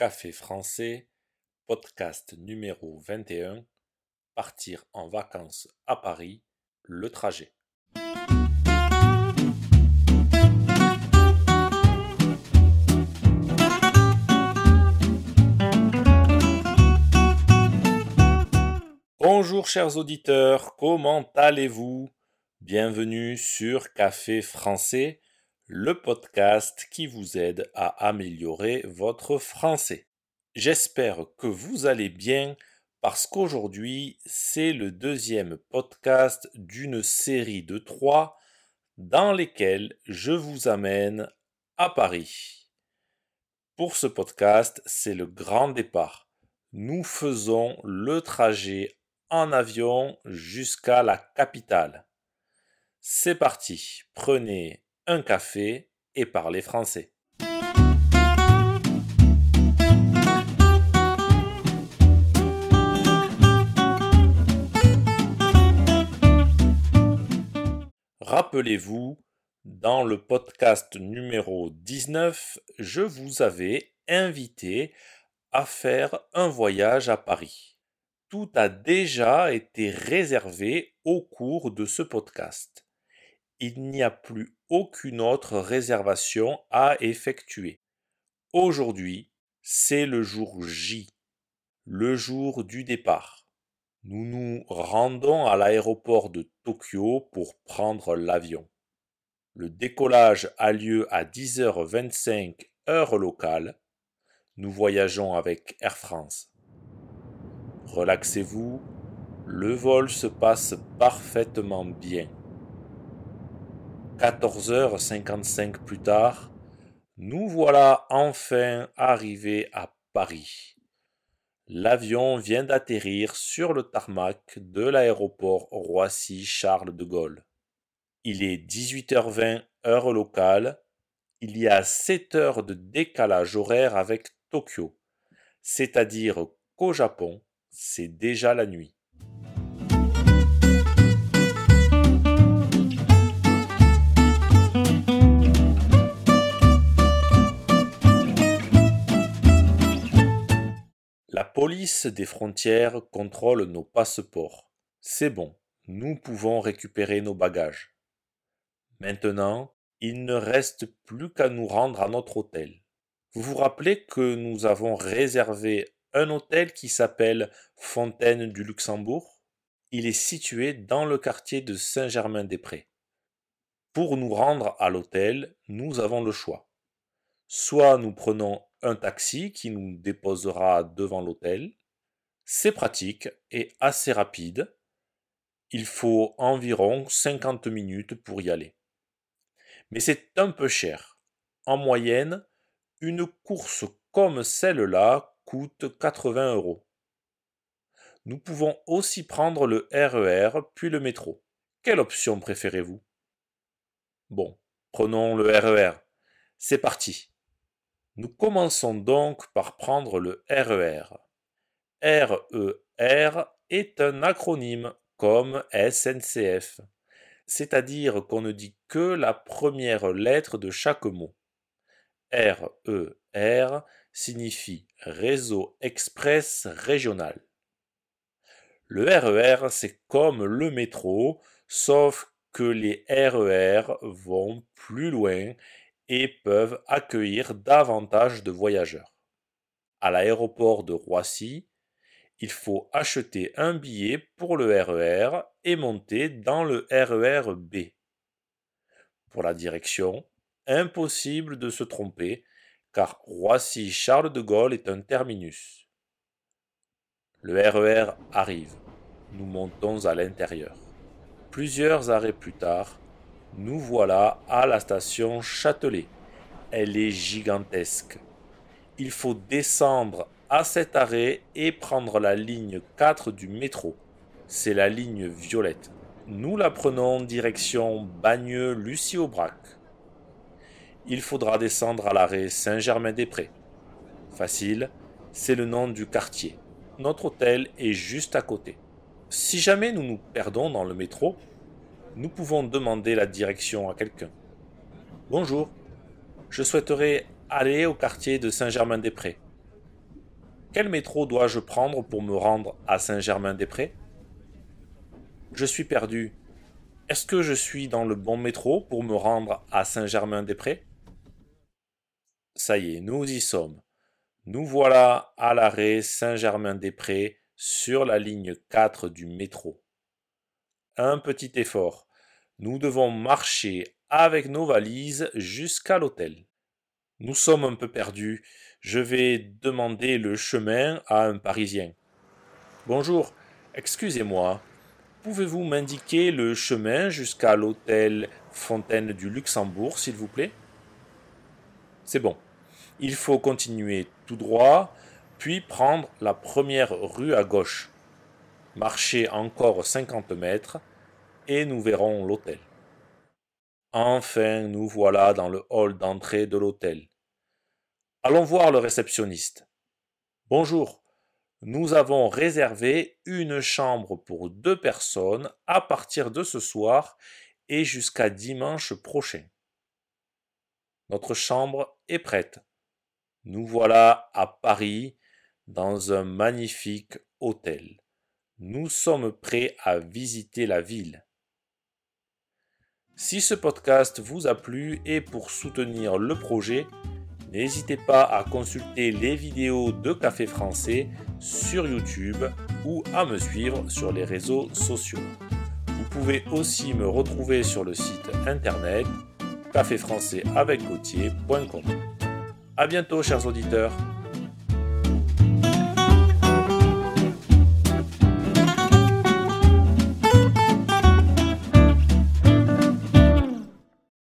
Café français, podcast numéro 21, Partir en vacances à Paris, le trajet. Bonjour chers auditeurs, comment allez-vous? Bienvenue sur Café français le podcast qui vous aide à améliorer votre français. J'espère que vous allez bien parce qu'aujourd'hui c'est le deuxième podcast d'une série de trois dans lesquels je vous amène à Paris. Pour ce podcast, c'est le grand départ. Nous faisons le trajet en avion jusqu'à la capitale. C'est parti, prenez un café et parler français. Rappelez-vous, dans le podcast numéro 19, je vous avais invité à faire un voyage à Paris. Tout a déjà été réservé au cours de ce podcast il n'y a plus aucune autre réservation à effectuer. Aujourd'hui, c'est le jour J, le jour du départ. Nous nous rendons à l'aéroport de Tokyo pour prendre l'avion. Le décollage a lieu à 10h25 heure locale. Nous voyageons avec Air France. Relaxez-vous, le vol se passe parfaitement bien. 14h55 plus tard, nous voilà enfin arrivés à Paris. L'avion vient d'atterrir sur le tarmac de l'aéroport Roissy-Charles de Gaulle. Il est 18h20 heure locale. Il y a 7 heures de décalage horaire avec Tokyo, c'est-à-dire qu'au Japon, c'est déjà la nuit. Des frontières contrôle nos passeports. C'est bon, nous pouvons récupérer nos bagages. Maintenant, il ne reste plus qu'à nous rendre à notre hôtel. Vous vous rappelez que nous avons réservé un hôtel qui s'appelle Fontaine du Luxembourg? Il est situé dans le quartier de Saint-Germain-des-Prés. Pour nous rendre à l'hôtel, nous avons le choix. Soit nous prenons un taxi qui nous déposera devant l'hôtel. C'est pratique et assez rapide. Il faut environ 50 minutes pour y aller. Mais c'est un peu cher. En moyenne, une course comme celle-là coûte 80 euros. Nous pouvons aussi prendre le RER e puis le métro. Quelle option préférez-vous? Bon, prenons le RER. E c'est parti. Nous commençons donc par prendre le RER. RER e est un acronyme comme SNCF, c'est-à-dire qu'on ne dit que la première lettre de chaque mot. RER e signifie Réseau Express Régional. Le RER, e c'est comme le métro, sauf que les RER vont plus loin et peuvent accueillir davantage de voyageurs. À l'aéroport de Roissy, il faut acheter un billet pour le RER e et monter dans le RER e B. Pour la direction, impossible de se tromper car Roissy-Charles de Gaulle est un terminus. Le RER e arrive. Nous montons à l'intérieur. Plusieurs arrêts plus tard, nous voilà à la station Châtelet. Elle est gigantesque. Il faut descendre à cet arrêt et prendre la ligne 4 du métro. C'est la ligne violette. Nous la prenons direction Bagneux-Lucie-Aubrac. Il faudra descendre à l'arrêt Saint-Germain-des-Prés. Facile, c'est le nom du quartier. Notre hôtel est juste à côté. Si jamais nous nous perdons dans le métro, nous pouvons demander la direction à quelqu'un. Bonjour, je souhaiterais aller au quartier de Saint-Germain-des-Prés. Quel métro dois-je prendre pour me rendre à Saint-Germain-des-Prés? Je suis perdu. Est-ce que je suis dans le bon métro pour me rendre à Saint-Germain-des-Prés? Ça y est, nous y sommes. Nous voilà à l'arrêt Saint-Germain-des-Prés sur la ligne 4 du métro. Un petit effort. Nous devons marcher avec nos valises jusqu'à l'hôtel. Nous sommes un peu perdus. Je vais demander le chemin à un Parisien. Bonjour, excusez-moi. Pouvez-vous m'indiquer le chemin jusqu'à l'hôtel Fontaine du Luxembourg, s'il vous plaît? C'est bon. Il faut continuer tout droit, puis prendre la première rue à gauche. Marcher encore 50 mètres, et nous verrons l'hôtel. Enfin, nous voilà dans le hall d'entrée de l'hôtel. Allons voir le réceptionniste. Bonjour, nous avons réservé une chambre pour deux personnes à partir de ce soir et jusqu'à dimanche prochain. Notre chambre est prête. Nous voilà à Paris dans un magnifique hôtel. Nous sommes prêts à visiter la ville. Si ce podcast vous a plu et pour soutenir le projet, n'hésitez pas à consulter les vidéos de Café Français sur YouTube ou à me suivre sur les réseaux sociaux. Vous pouvez aussi me retrouver sur le site internet caféfrançais avec A bientôt chers auditeurs